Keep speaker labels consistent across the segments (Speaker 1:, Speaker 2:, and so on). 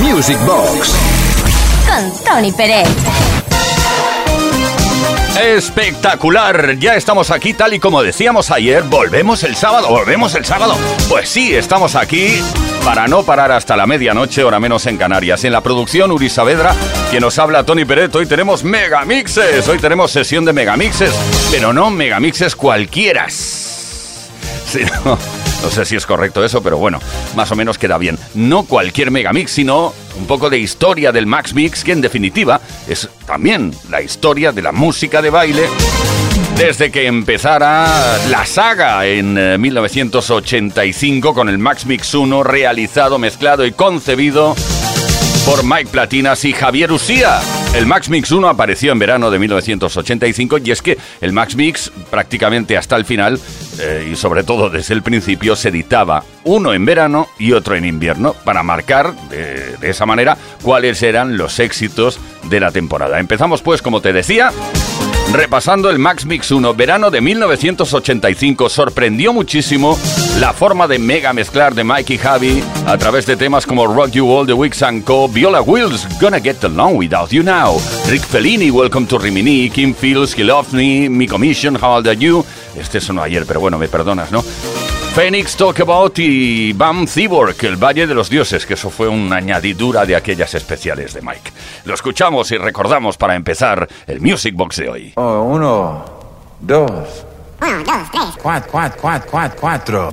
Speaker 1: Music Box
Speaker 2: con Tony Pérez.
Speaker 3: Espectacular, ya estamos aquí tal y como decíamos ayer, volvemos el sábado, volvemos el sábado. Pues sí, estamos aquí para no parar hasta la medianoche, hora menos en Canarias. En la producción Uri Saavedra, quien nos habla Tony Peret, hoy tenemos megamixes, hoy tenemos sesión de megamixes, pero no megamixes cualquiera. Sino no sé si es correcto eso, pero bueno, más o menos queda bien. No cualquier megamix, sino un poco de historia del Max Mix, que en definitiva es también la historia de la música de baile desde que empezara la saga en 1985 eh, con el Max Mix 1 realizado, mezclado y concebido por Mike Platinas y Javier Usía. El Max Mix 1 apareció en verano de 1985 y es que el Max Mix prácticamente hasta el final eh, y sobre todo desde el principio se editaba uno en verano y otro en invierno para marcar de esa manera cuáles eran los éxitos de la temporada. Empezamos pues, como te decía, Repasando el Max Mix 1, verano de 1985, sorprendió muchísimo la forma de mega mezclar de Mikey Javi a través de temas como Rock You All, The Weeks and Co., Viola Wills, Gonna Get Along Without You Now, Rick Fellini, Welcome to Rimini, Kim Fields, Me, Mi Commission, How Old Are You. Este sonó ayer, pero bueno, me perdonas, ¿no? Phoenix Talk About y Bam Cyborg, el Valle de los Dioses, que eso fue una añadidura de aquellas especiales de Mike. Lo escuchamos y recordamos para empezar el Music Box de hoy.
Speaker 4: Oh, uno, dos. Uno, dos, tres. Cuatro, cuatro, cuatro, cuatro,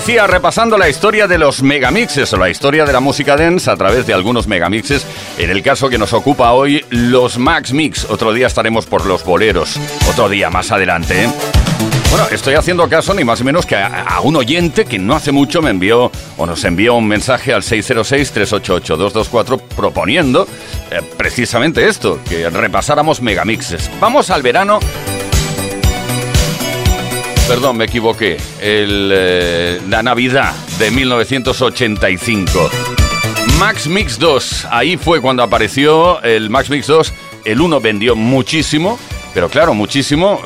Speaker 3: decía, repasando la historia de los megamixes o la historia de la música dance a través de algunos megamixes. En el caso que nos ocupa hoy, los Max Mix. Otro día estaremos por los boleros. Otro día más adelante, ¿eh? Bueno, estoy haciendo caso ni más ni menos que a, un oyente que no hace mucho me envió o nos envió un mensaje al 606-388-224 proponiendo eh, precisamente esto, que repasáramos megamixes. Vamos al verano. Perdón, me equivoqué. El, eh, la Navidad de 1985. Max Mix 2. Ahí fue cuando apareció el Max Mix 2. El 1 vendió muchísimo, pero claro, muchísimo.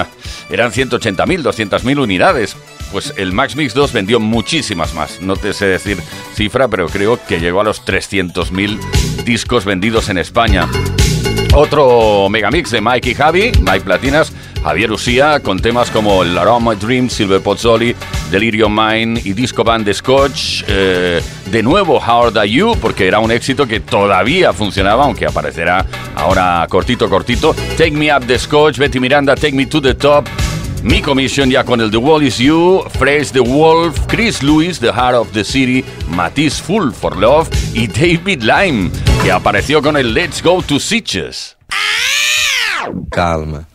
Speaker 3: eran 180.000, 200.000 unidades. Pues el Max Mix 2 vendió muchísimas más. No te sé decir cifra, pero creo que llegó a los 300.000 discos vendidos en España. Otro megamix de Mike y Javi, Mike Platinas, Javier Usía, con temas como El Aroma Dream, Silver Pozzoli, Delirium Mind y Disco Band de Scotch. Eh, de nuevo, How Are You, porque era un éxito que todavía funcionaba, aunque aparecerá ahora cortito, cortito. Take Me Up the Scotch, Betty Miranda, Take Me to the Top. Mi comisión ya con el The Wall Is You, Phrase the Wolf, Chris Lewis, The Heart of the City, Matisse Full for Love y David Lime, que apareció con el Let's Go to Sitches.
Speaker 1: Calma.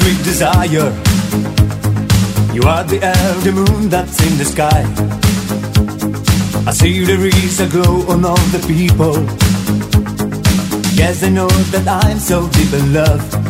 Speaker 5: Sweet desire. You are the air, the moon that's in the sky. I see there is a glow on all the people. Yes, they know that I'm so deep in love.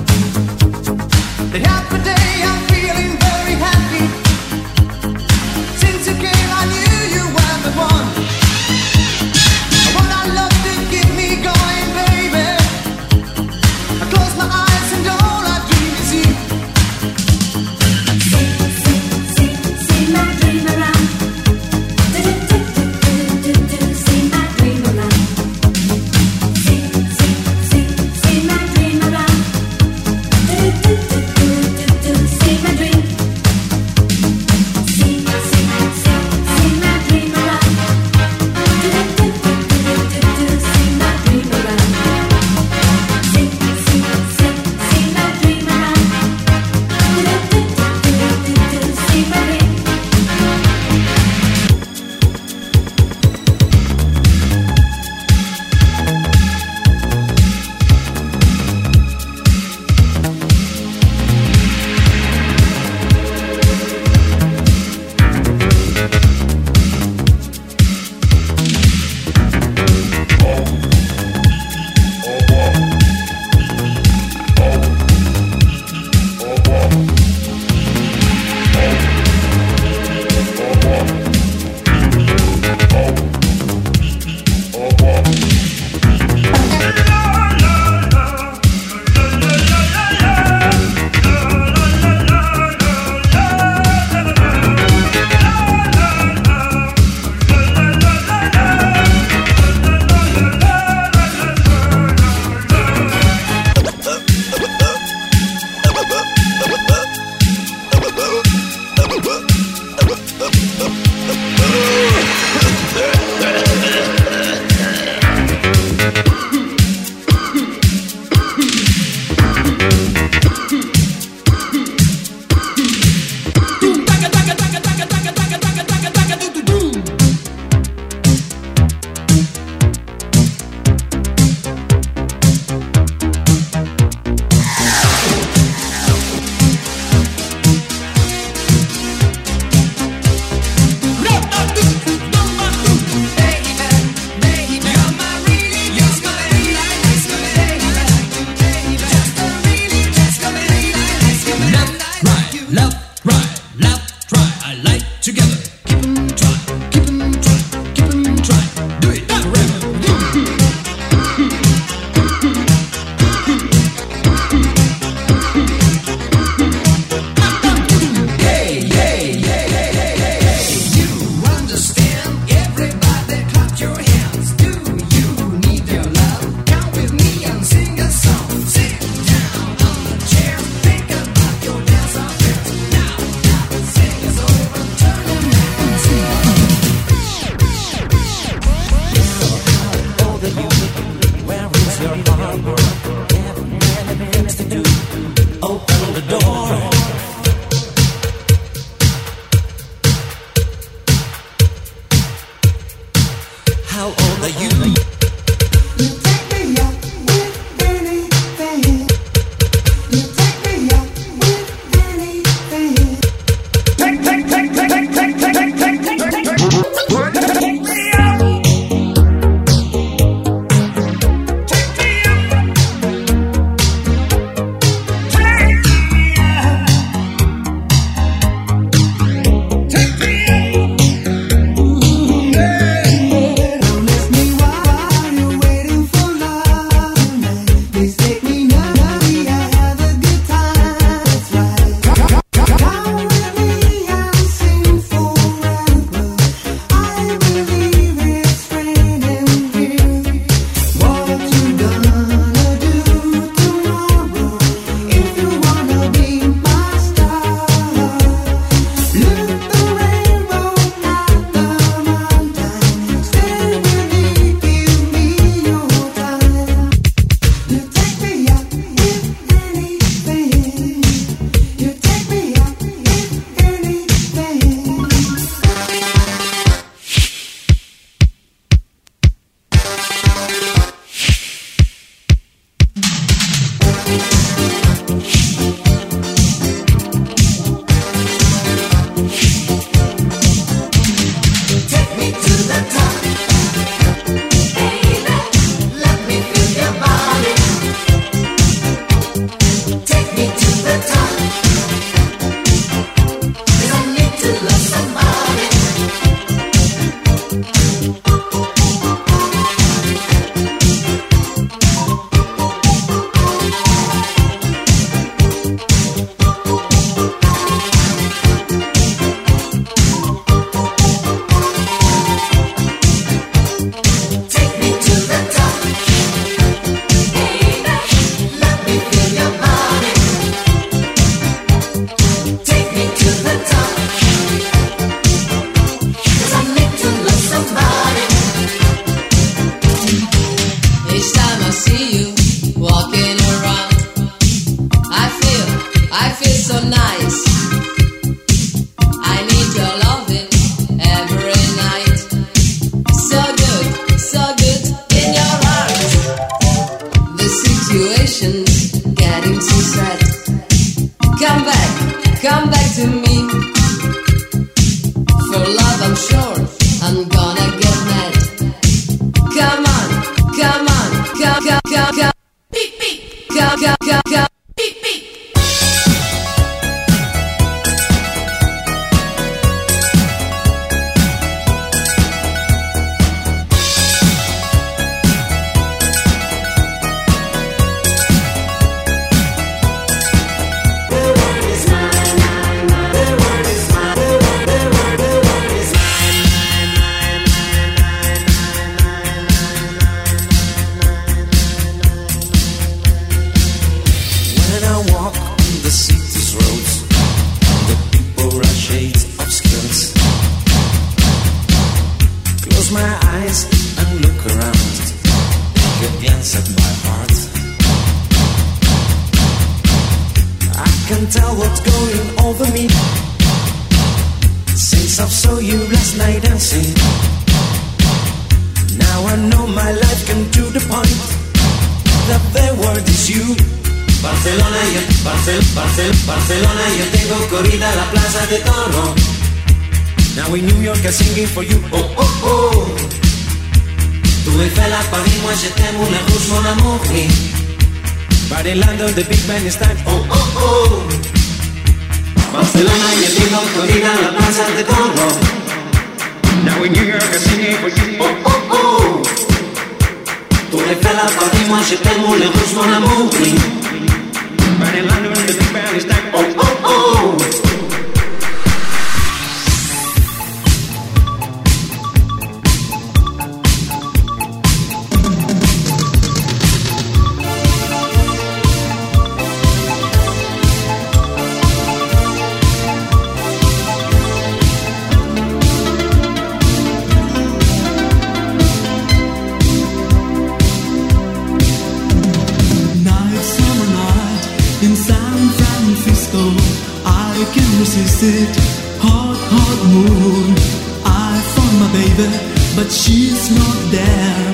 Speaker 6: Visit hot, hot moon. I found my baby, but she's not there.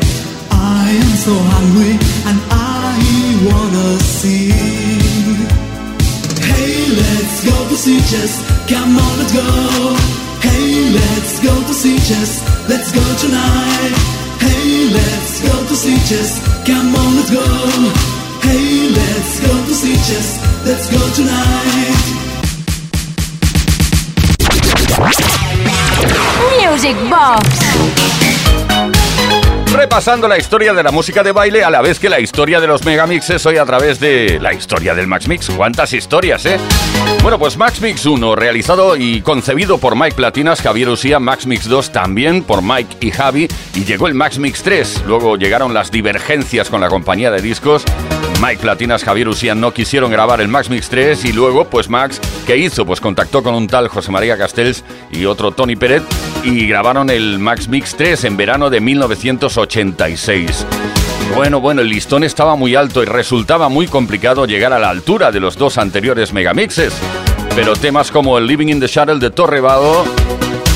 Speaker 6: I am so hungry and I wanna see. Hey, let's go to Sitges. Come on, let's go. Hey, let's go to Sitges. Let's go tonight. Hey, let's go to Sitges. Come on,
Speaker 3: Repasando la historia de la música de baile a la vez que la historia de los megamixes hoy a través de la historia del Max Mix. ¿Cuántas historias, eh? Bueno, pues Max Mix 1, realizado y concebido por Mike Platinas, Javier Usía, Max Mix 2 también por Mike y Javi, y llegó el Max Mix 3. Luego llegaron las divergencias con la compañía de discos Mike Platinas, Javier Usían no quisieron grabar el Max Mix 3 y luego, pues Max, ¿qué hizo? Pues contactó con un tal José María Castells y otro Tony Peret y grabaron el Max Mix 3 en verano de 1986. Bueno, bueno, el listón estaba muy alto y resultaba muy complicado llegar a la altura de los dos anteriores megamixes. Pero temas como el Living in the Shuttle de Torrevado,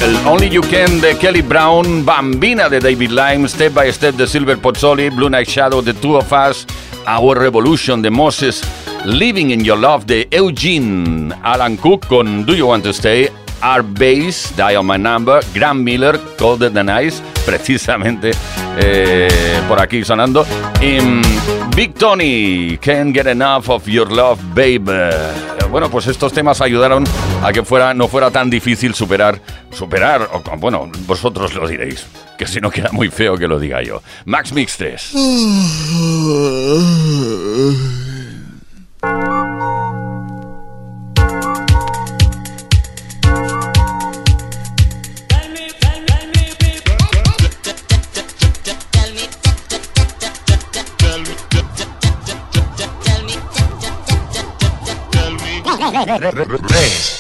Speaker 3: el Only You Can de Kelly Brown, Bambina de David Lime, Step by Step de Silver Pozzoli, Blue Night Shadow de Two of Us, Our Revolution de Moses, Living in Your Love de Eugene, Alan Cook con Do You Want to Stay, Our Bass, Dial My Number, Graham Miller, Colder Than Ice, precisamente eh, por aquí sonando, y mm, Big Tony, Can't Get Enough of Your Love, Babe. Bueno, pues estos temas ayudaron a que fuera, no fuera tan difícil superar, superar, bueno, vosotros lo diréis, que si no queda muy feo que lo diga yo. Max Mix 3.
Speaker 4: Tres.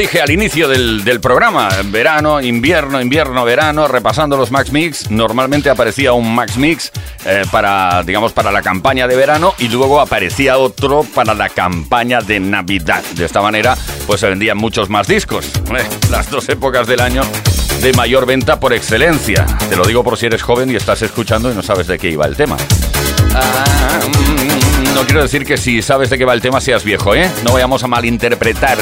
Speaker 3: Dije al inicio del, programa, verano, invierno, invierno, verano, repasando los Max Mix, normalmente aparecía un Max Mix eh, para, digamos, para la campaña de verano y luego aparecía otro para la campaña de Navidad. De esta manera, pues se vendían muchos más discos. Eh, las dos épocas del año de mayor venta por excelencia. Te lo digo por si eres joven y estás escuchando y no sabes de qué iba el tema. Ah, mm, no quiero decir que si sabes de qué va el tema seas viejo, ¿eh? No vayamos a malinterpretar.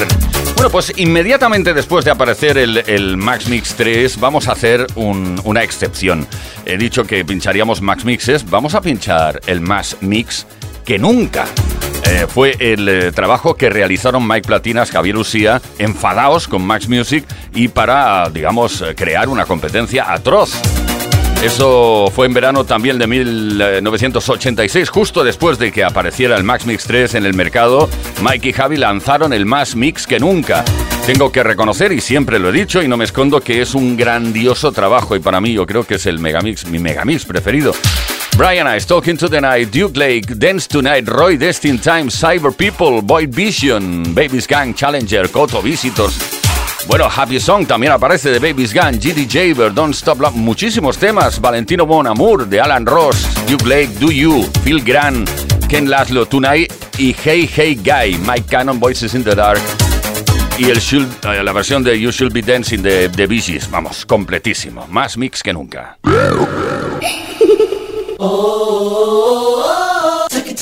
Speaker 3: Bueno, pues inmediatamente después de aparecer el, Max Mix 3, vamos a hacer una excepción. He dicho que pincharíamos Max Mixes, vamos a pinchar el Max Mix que nunca. Eh, fue el eh, trabajo que realizaron Mike Platinas, Javier Usía, enfadados con Max Music y para, digamos, crear una competencia atroz. Eso fue en verano también de 1986, justo después de que apareciera el Max Mix 3 en el mercado. Mike y Javi lanzaron el más mix que nunca. Tengo que reconocer, y siempre lo he dicho y no me escondo, que es un grandioso trabajo y para mí yo creo que es el megamix, mi megamix preferido. Brian Ice, Talking to the Night, Duke Lake, Dance Tonight, Roy Destin Time, Cyber People, Boy Vision, Babies Gang, Challenger, Coto Visitors. Bueno, Happy Song también aparece de Baby's Gun, GD Jaber, Don't Stop Love, muchísimos temas. Valentino Bon Amour, de Alan Ross, Duke Lake, Do You, Phil Grant, Ken Laszlo, Tonight y Hey Hey Guy, Mike Cannon, Voices in the Dark. Y el eh, la versión de You Should Be Dancing de, The Bee vamos, completísimo. Más mix que nunca. oh, take it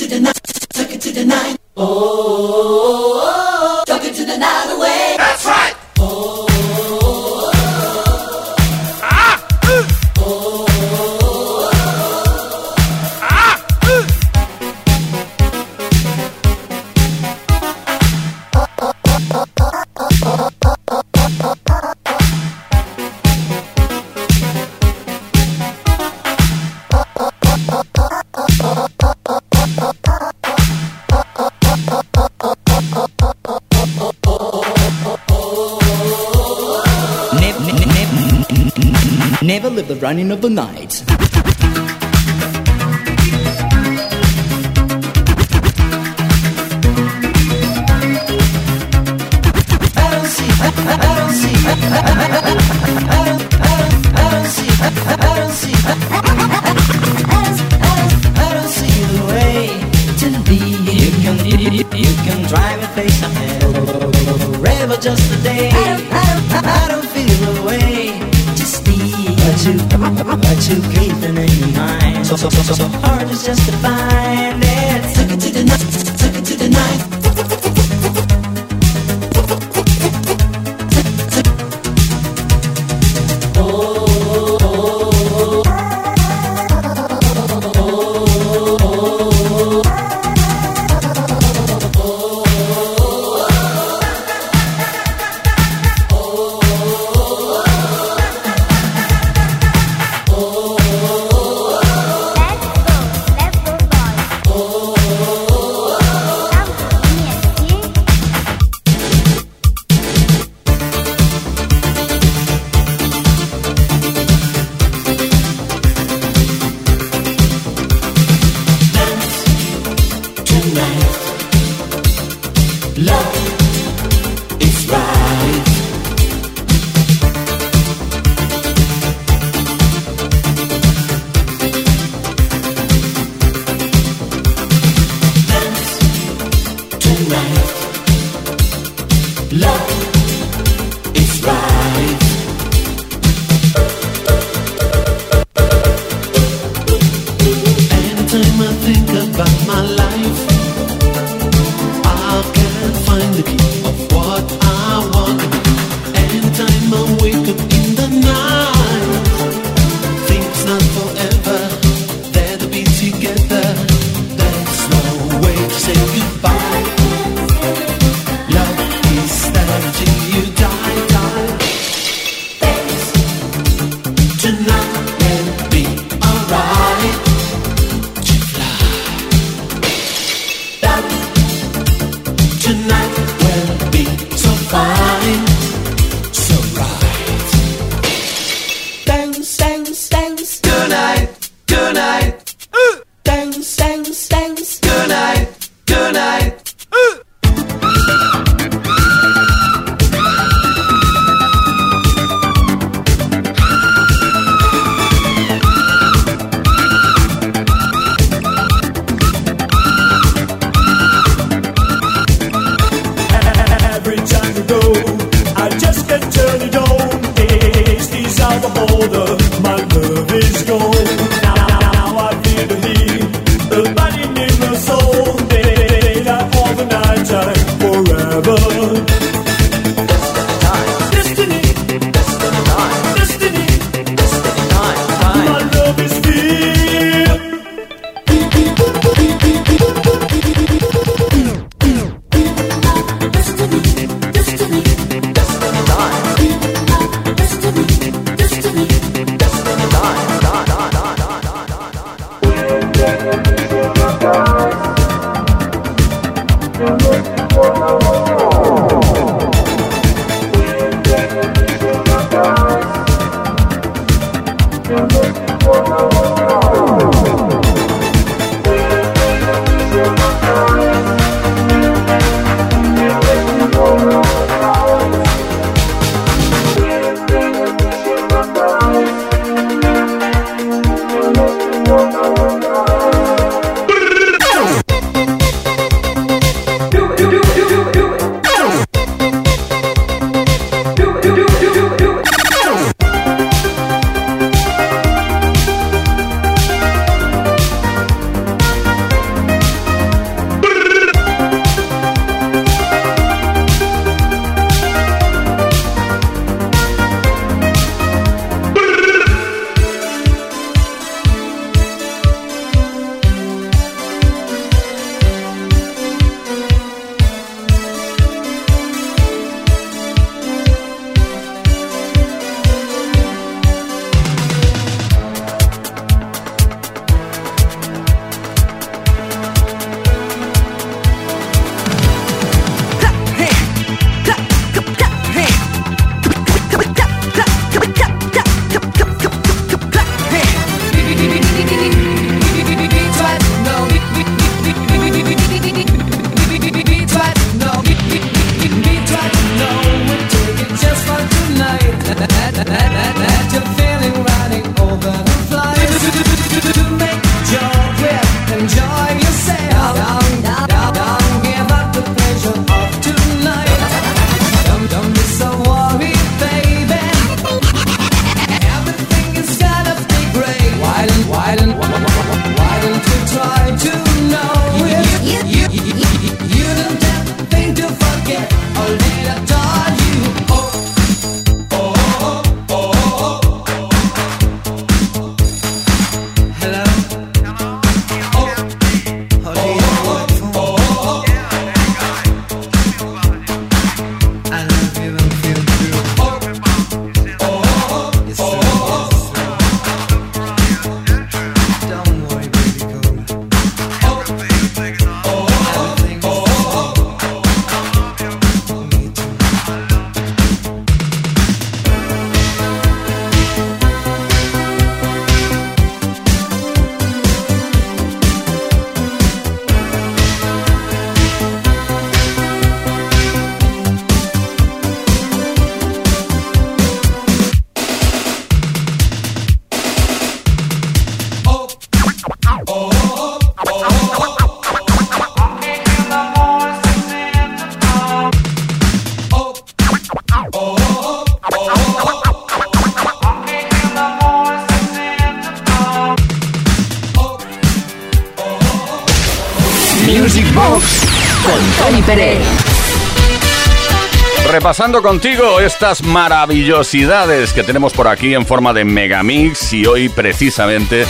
Speaker 3: Repasando contigo estas maravillosidades que tenemos por aquí en forma de Megamix y hoy precisamente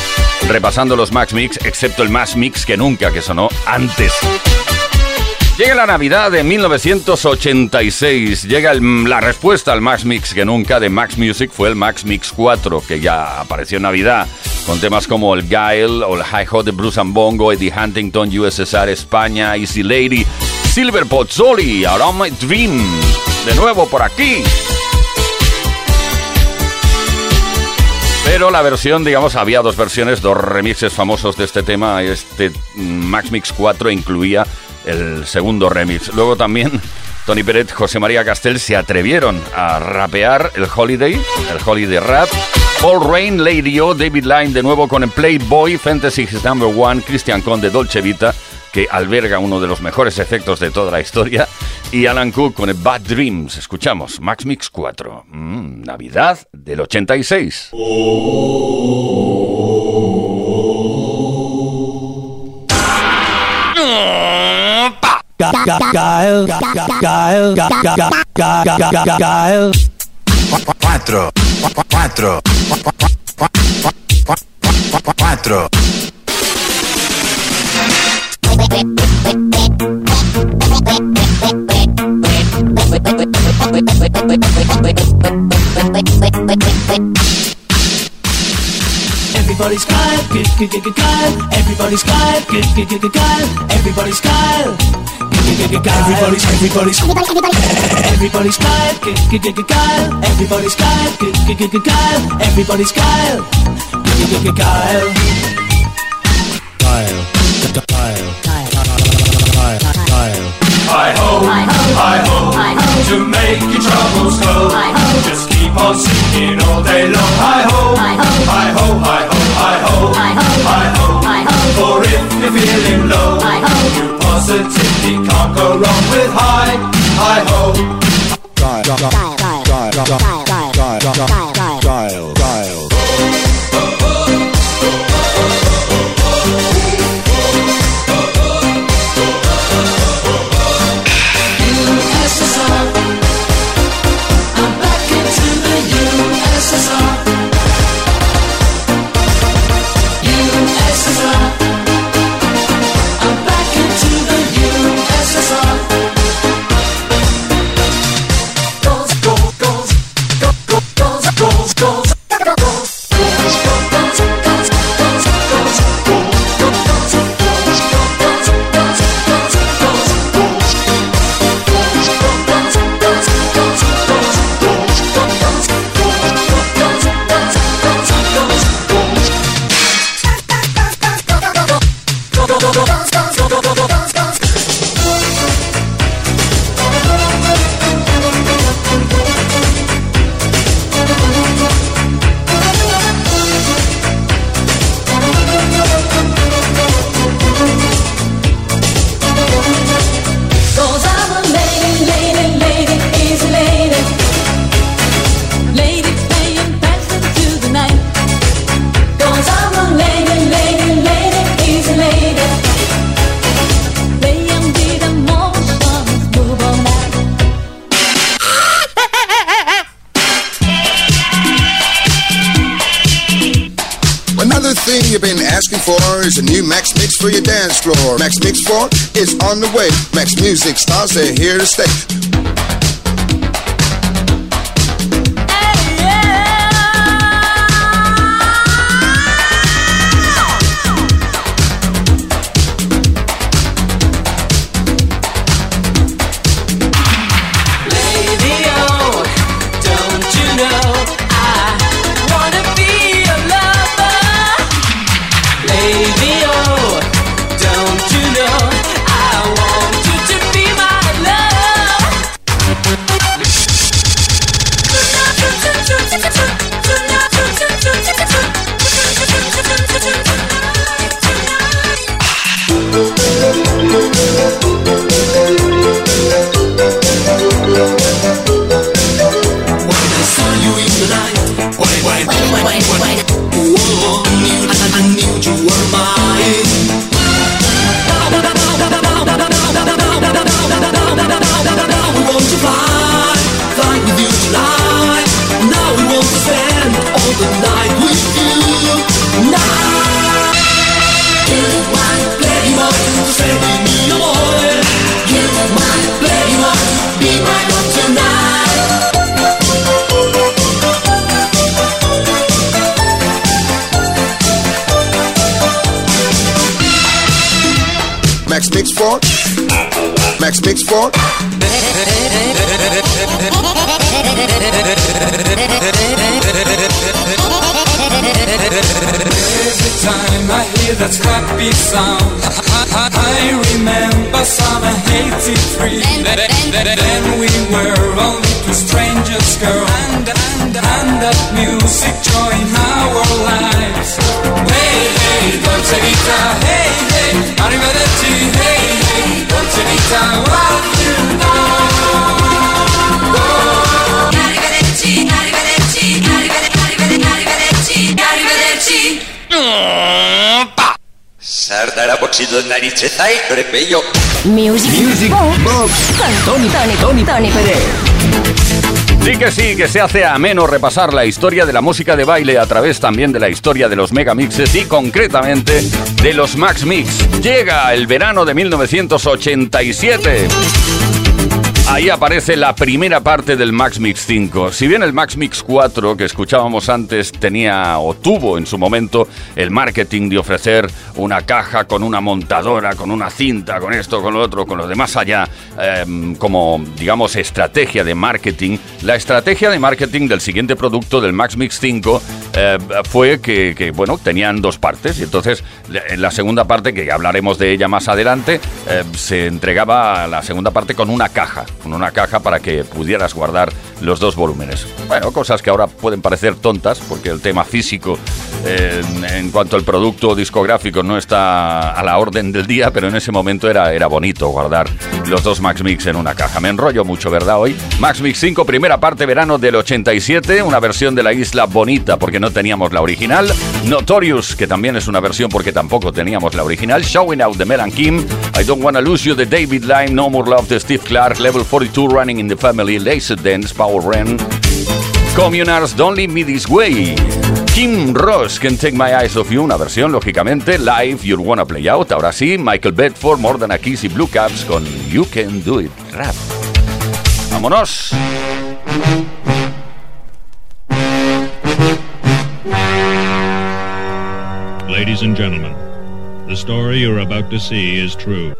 Speaker 3: repasando los Max Mix, excepto el Max Mix que nunca que sonó antes. Llega la Navidad de 1986, llega la respuesta al Max Mix que nunca de Max Music fue el Max Mix 4, que ya apareció en Navidad, con temas como el o el High Hot de Bruce and Bongo, Eddie Huntington, USSR España, Easy Lady, Silver Pozzoli, Around My Dream, de nuevo por aquí. Pero la versión, digamos, había dos versiones, dos remixes famosos de este tema. Este Max Mix 4 incluía el segundo remix. Luego también Tony Peret, José María Castel se atrevieron a rapear el Holiday, el Holiday Rap. Paul Rain, Lady O, David Line de nuevo con el Playboy, Fantasy His Number One, Christian Conde, Dolce Vita, que alberga uno de los mejores efectos de toda la historia, y Alan Cook con Bad Dreams. Escuchamos Max Mix 4, mm, Navidad del 86.
Speaker 7: Cuatro, cuatro, cuatro.
Speaker 8: Everybody's Kyle, good, good, good, good, Kyle. Everybody's Kyle, good, good, good, good, Kyle. Everybody's Kyle. Everybody's, everybody's, everybody's Kyle, good, good, good, good, Kyle. Everybody's Kyle, good, good, Kyle. Everybody's Kyle, good. Kyle,
Speaker 9: I ho, I hope to make your troubles go. I hope just keep on singing all day long. I ho, I ho, I ho, I ho, I ho, I ho, I hope, I hope. For if you're feeling low, I hope you positively can't go wrong with
Speaker 8: high. I hope. Dial, dial, dial, dial, dial, dial, dial, dial, dial. On
Speaker 10: the way. Max Music stars, they're here to stay.
Speaker 11: Sardara boxito narice zai, crepeyo.
Speaker 2: Music,
Speaker 3: Music
Speaker 2: Box con Tony, Tony, Tony, Tony Pérez.
Speaker 3: Sí que sí, que se hace ameno repasar la historia de la música de baile a través también de la historia de los megamixes y concretamente de los Max Mix. Llega el verano de 1987. Ahí aparece la primera parte del Max Mix 5. Si bien el Max Mix 4 que escuchábamos antes tenía o tuvo en su momento el marketing de ofrecer una caja con una montadora, con una cinta, con esto, con lo otro, con lo demás allá, em, como digamos estrategia de marketing, la estrategia de marketing del siguiente producto del Max Mix 5 eh, fue que, bueno, tenían dos partes y entonces en la segunda parte, que hablaremos de ella más adelante, eh, se entregaba la segunda parte con una caja, una caja para que pudieras guardar los dos volúmenes. Bueno, cosas que ahora pueden parecer tontas porque el tema físico en, cuanto al producto discográfico no está a la orden del día, pero en ese momento era, era bonito guardar los dos Max Mix en una caja. Me enrollo mucho, ¿verdad? Hoy Max Mix 5, primera parte verano del 87, una versión de la isla bonita porque no teníamos la original. Notorious, que también es una versión porque tampoco teníamos la original. Showing Out de Melan Kim. I Don't Wanna Lose You de David Lime. No More Love de Steve Clark. Level 42 Running in the Family. Laser Dance, Power Ren. Communards, Don't Leave Me This Way. Kim Ross, Can Take My Eyes Off You, una versión, lógicamente, live, You'll Wanna Play Out. Ahora sí, Michael Bedford, More Than a Kiss y Blue Caps con You Can Do It Rap. ¡Vámonos!
Speaker 12: Ladies and gentlemen, the story you're about to see is true.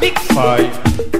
Speaker 8: Big five.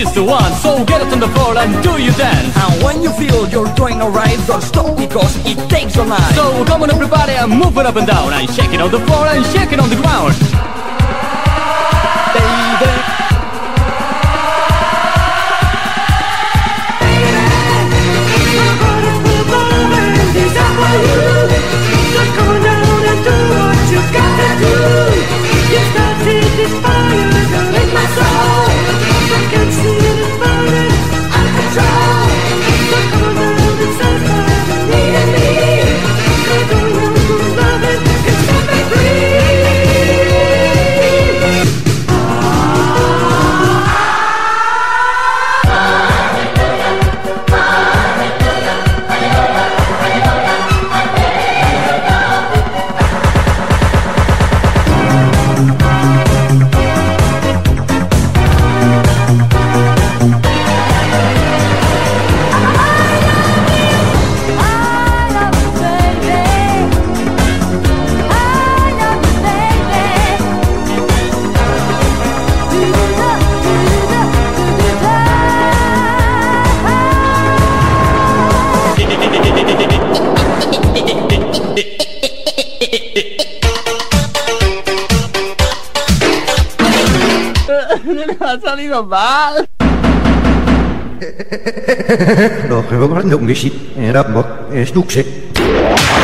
Speaker 13: Is
Speaker 2: the one. So get it on the floor and do your dance.
Speaker 13: And when you feel you're doing alright Don't stop because it takes all night
Speaker 2: So come on everybody and move it up and down. And shake it on the floor and shake it on the ground
Speaker 14: Vamos a decir era estuche.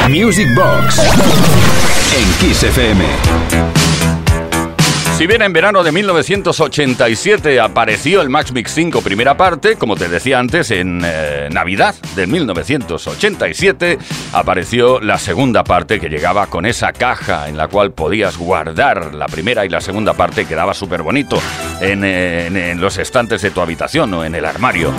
Speaker 15: Music Box en Kiss FM.
Speaker 3: Si bien en verano de 1987 apareció el Max Mix 5 primera parte, como te decía antes, en eh, Navidad de 1987 apareció la segunda parte que llegaba con esa caja en la cual podías guardar la primera y la segunda parte, quedaba súper bonito en, eh, en- en los estantes de tu habitación o en el armario.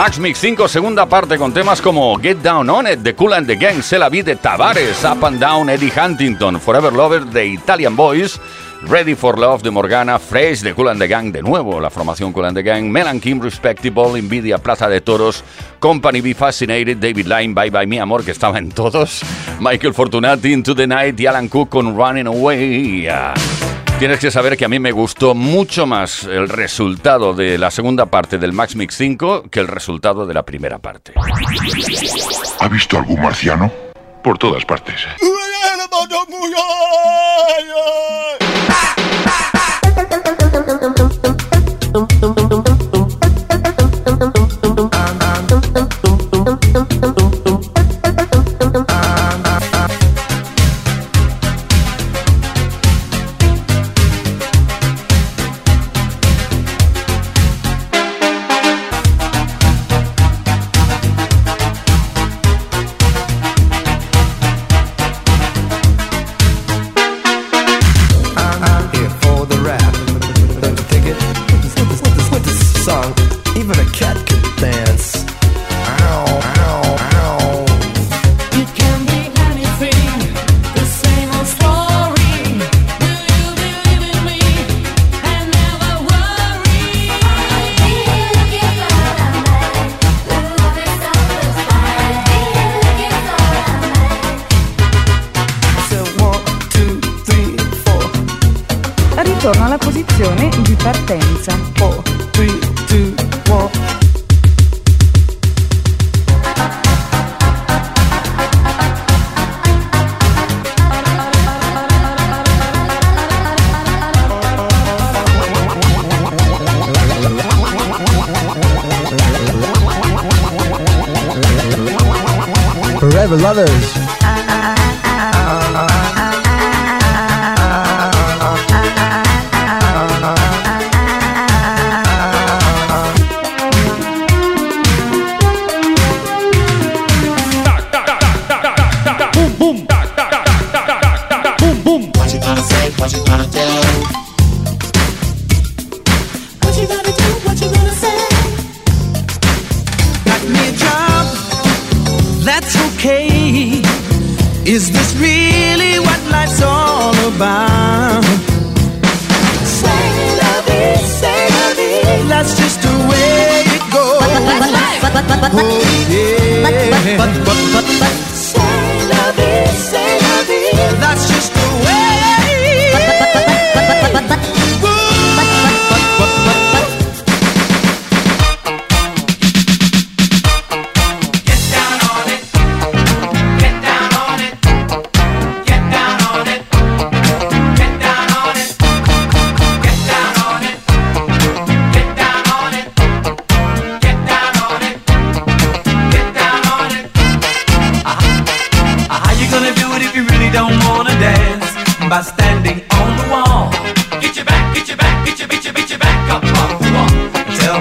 Speaker 3: Max Mix 5, segunda parte con temas como Get Down On It de Cool and the Gang, Se la Vi de Tavares, Up and Down Eddie Huntington, Forever Lover de Italian Boys, Ready for Love de Morgana, Fresh de Cool and the Gang, de nuevo la formación Cool and the Gang, Melan Kim Respectable, Nvidia Plaza de Toros, Company Be Fascinated, David Line, Bye Bye Mi Amor, que estaba en todos, Michael Fortunati, Into the Night y Alan Cook con Running Away. Tienes que saber que a mí me gustó mucho más el resultado de la segunda parte del Max Mix 5 que el resultado de la primera parte.
Speaker 4: ¿Ha visto algún marciano? Por todas partes.
Speaker 16: torna alla posizione di partenza.
Speaker 17: 4, 3, 2, 1.
Speaker 18: Forever Lovers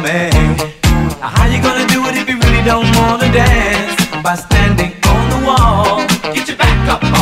Speaker 19: me.
Speaker 5: How you gonna do it if you really don't wanna dance? By standing on the wall, get your back up